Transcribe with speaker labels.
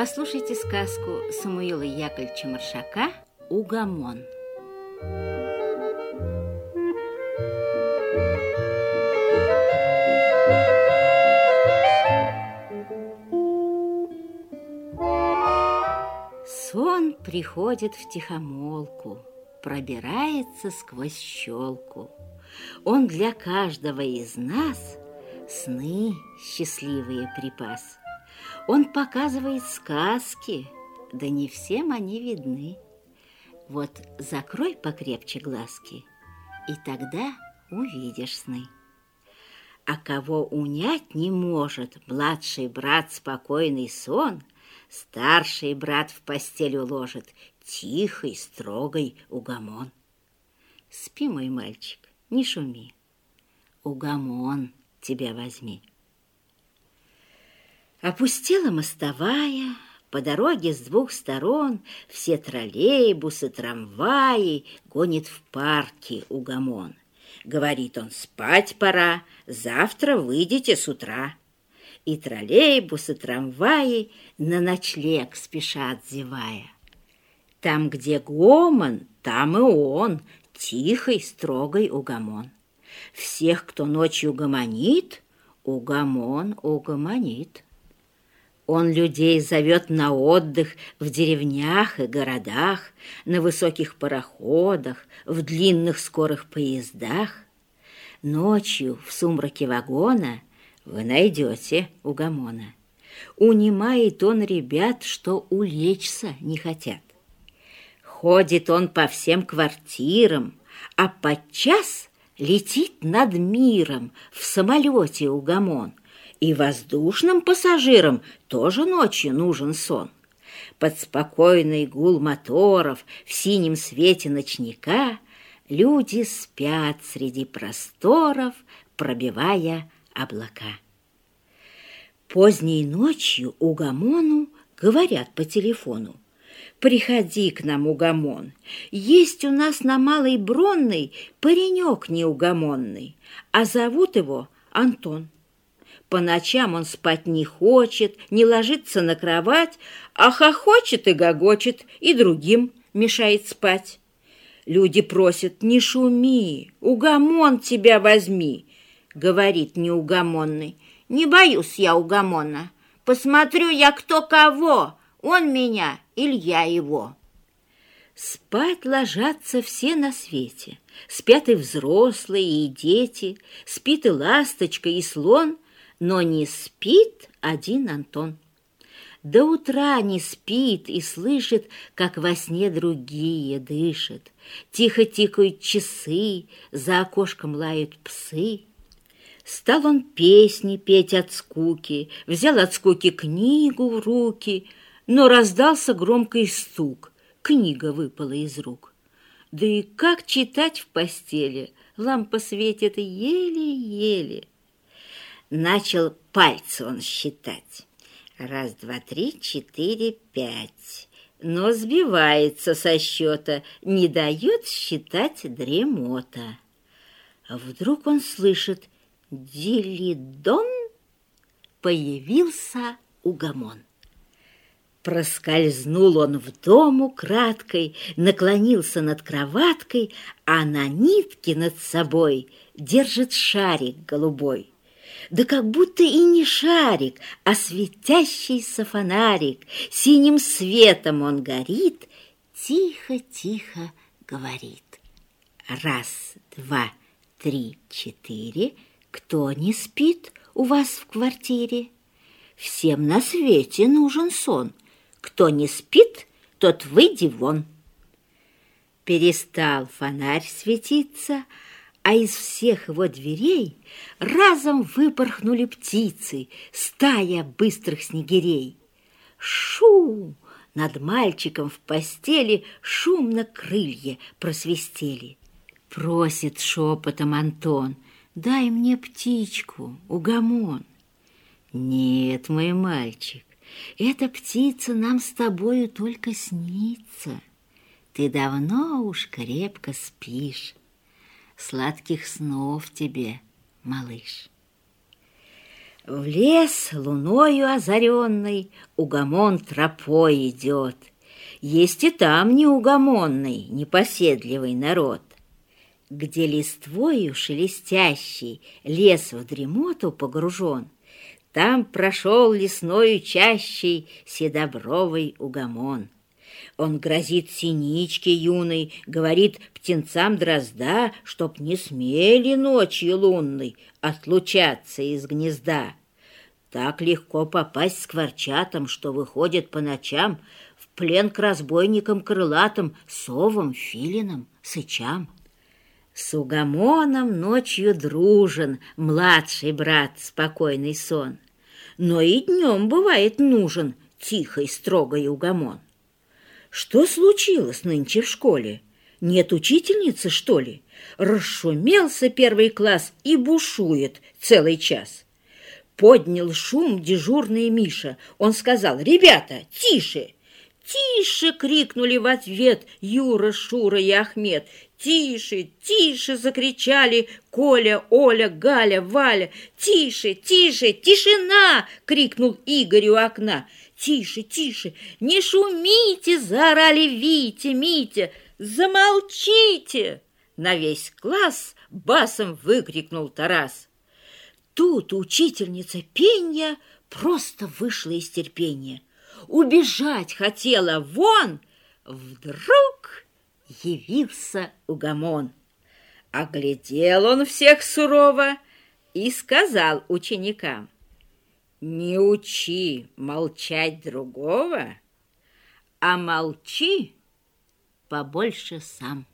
Speaker 1: Послушайте сказку Самуила Яковлевича Маршака «Угомон». Сон приходит в тихомолку, пробирается сквозь щелку. Он для каждого из нас сны счастливые припас. Он показывает сказки, да не всем они видны. Вот закрой покрепче глазки, и тогда увидишь сны. А кого унять не может младший брат спокойный сон, старший брат в постель уложит тихий, строгой угомон. Спи, мой мальчик, не шуми, угомон тебя возьми. Опустела мостовая, по дороге с двух сторон все троллейбусы, трамваи гонит в парке угомон. Говорит он, спать пора, завтра выйдете с утра. И троллейбусы, трамваи на ночлег спешат, зевая. Там, где гомон, там и он, тихий, строгой угомон. Всех, кто ночью гомонит, угомон угомонит. Он людей зовет на отдых в деревнях и городах, на высоких пароходах, в длинных скорых поездах. Ночью в сумраке вагона вы найдете угомона. Унимает он ребят, что улечься не хотят. Ходит он по всем квартирам, а подчас летит над миром в самолете угомон. И воздушным пассажирам тоже ночью нужен сон. Под спокойный гул моторов в синем свете ночника люди спят среди просторов, пробивая облака. Поздней ночью Угамону говорят по телефону. «Приходи к нам, Угамон, есть у нас на Малой Бронной паренек неугомонный, а зовут его Антон». По ночам он спать не хочет, не ложится на кровать, а хохочет и гогочет, и другим мешает спать. Люди просят, не шуми, угомон тебя возьми, говорит неугомонный. Не боюсь я угомона, посмотрю я кто кого, он меня или я его. Спать ложатся все на свете, спят и взрослые, и дети, спит и ласточка, и слон — но не спит один Антон. До утра не спит и слышит, как во сне другие дышат. Тихо тикают часы, за окошком лают псы. Стал он песни петь от скуки, взял от скуки книгу в руки, но раздался громкий стук, книга выпала из рук. Да и как читать в постели, лампа светит еле-еле. Начал пальцы он считать. Раз, два, три, четыре, пять. Но сбивается со счета, не дает считать дремота. А вдруг он слышит «Дилидон» появился угомон. Проскользнул он в дому краткой, наклонился над кроваткой, а на нитке над собой держит шарик голубой да как будто и не шарик, а светящийся фонарик. Синим светом он горит, тихо-тихо говорит. Раз, два, три, четыре. Кто не спит у вас в квартире? Всем на свете нужен сон. Кто не спит, тот выйди вон. Перестал фонарь светиться, а из всех его дверей разом выпорхнули птицы, стая быстрых снегирей. Шу! Над мальчиком в постели шумно крылья просвистели. Просит шепотом Антон, дай мне птичку, угомон. Нет, мой мальчик, эта птица нам с тобою только снится. Ты давно уж крепко спишь. Сладких снов тебе, малыш. В лес луною озаренный Угомон тропой идет. Есть и там неугомонный, непоседливый народ. Где листвою шелестящий Лес в дремоту погружен, Там прошел лесною чащей Седобровый угомон. Он грозит синичке юной, Говорит птенцам дрозда, Чтоб не смели ночью лунной Отлучаться из гнезда. Так легко попасть скворчатам, Что выходит по ночам В плен к разбойникам крылатым, Совам, филинам, сычам. С угомоном ночью дружен Младший брат спокойный сон, Но и днем бывает нужен Тихий, строгой угомон. Что случилось нынче в школе? Нет учительницы, что ли? Расшумелся первый класс и бушует целый час. Поднял шум дежурный Миша. Он сказал, ребята, тише! «Тише!» — крикнули в ответ Юра, Шура и Ахмед. «Тише! Тише!» — закричали Коля, Оля, Галя, Валя. «Тише! Тише! Тишина!» — крикнул Игорь у окна. «Тише! Тише! Не шумите!» — заорали Витя, Митя. «Замолчите!» — на весь класс басом выкрикнул Тарас. Тут учительница пенья просто вышла из терпения убежать хотела вон, вдруг явился угомон. Оглядел он всех сурово и сказал ученикам, «Не учи молчать другого, а молчи побольше сам».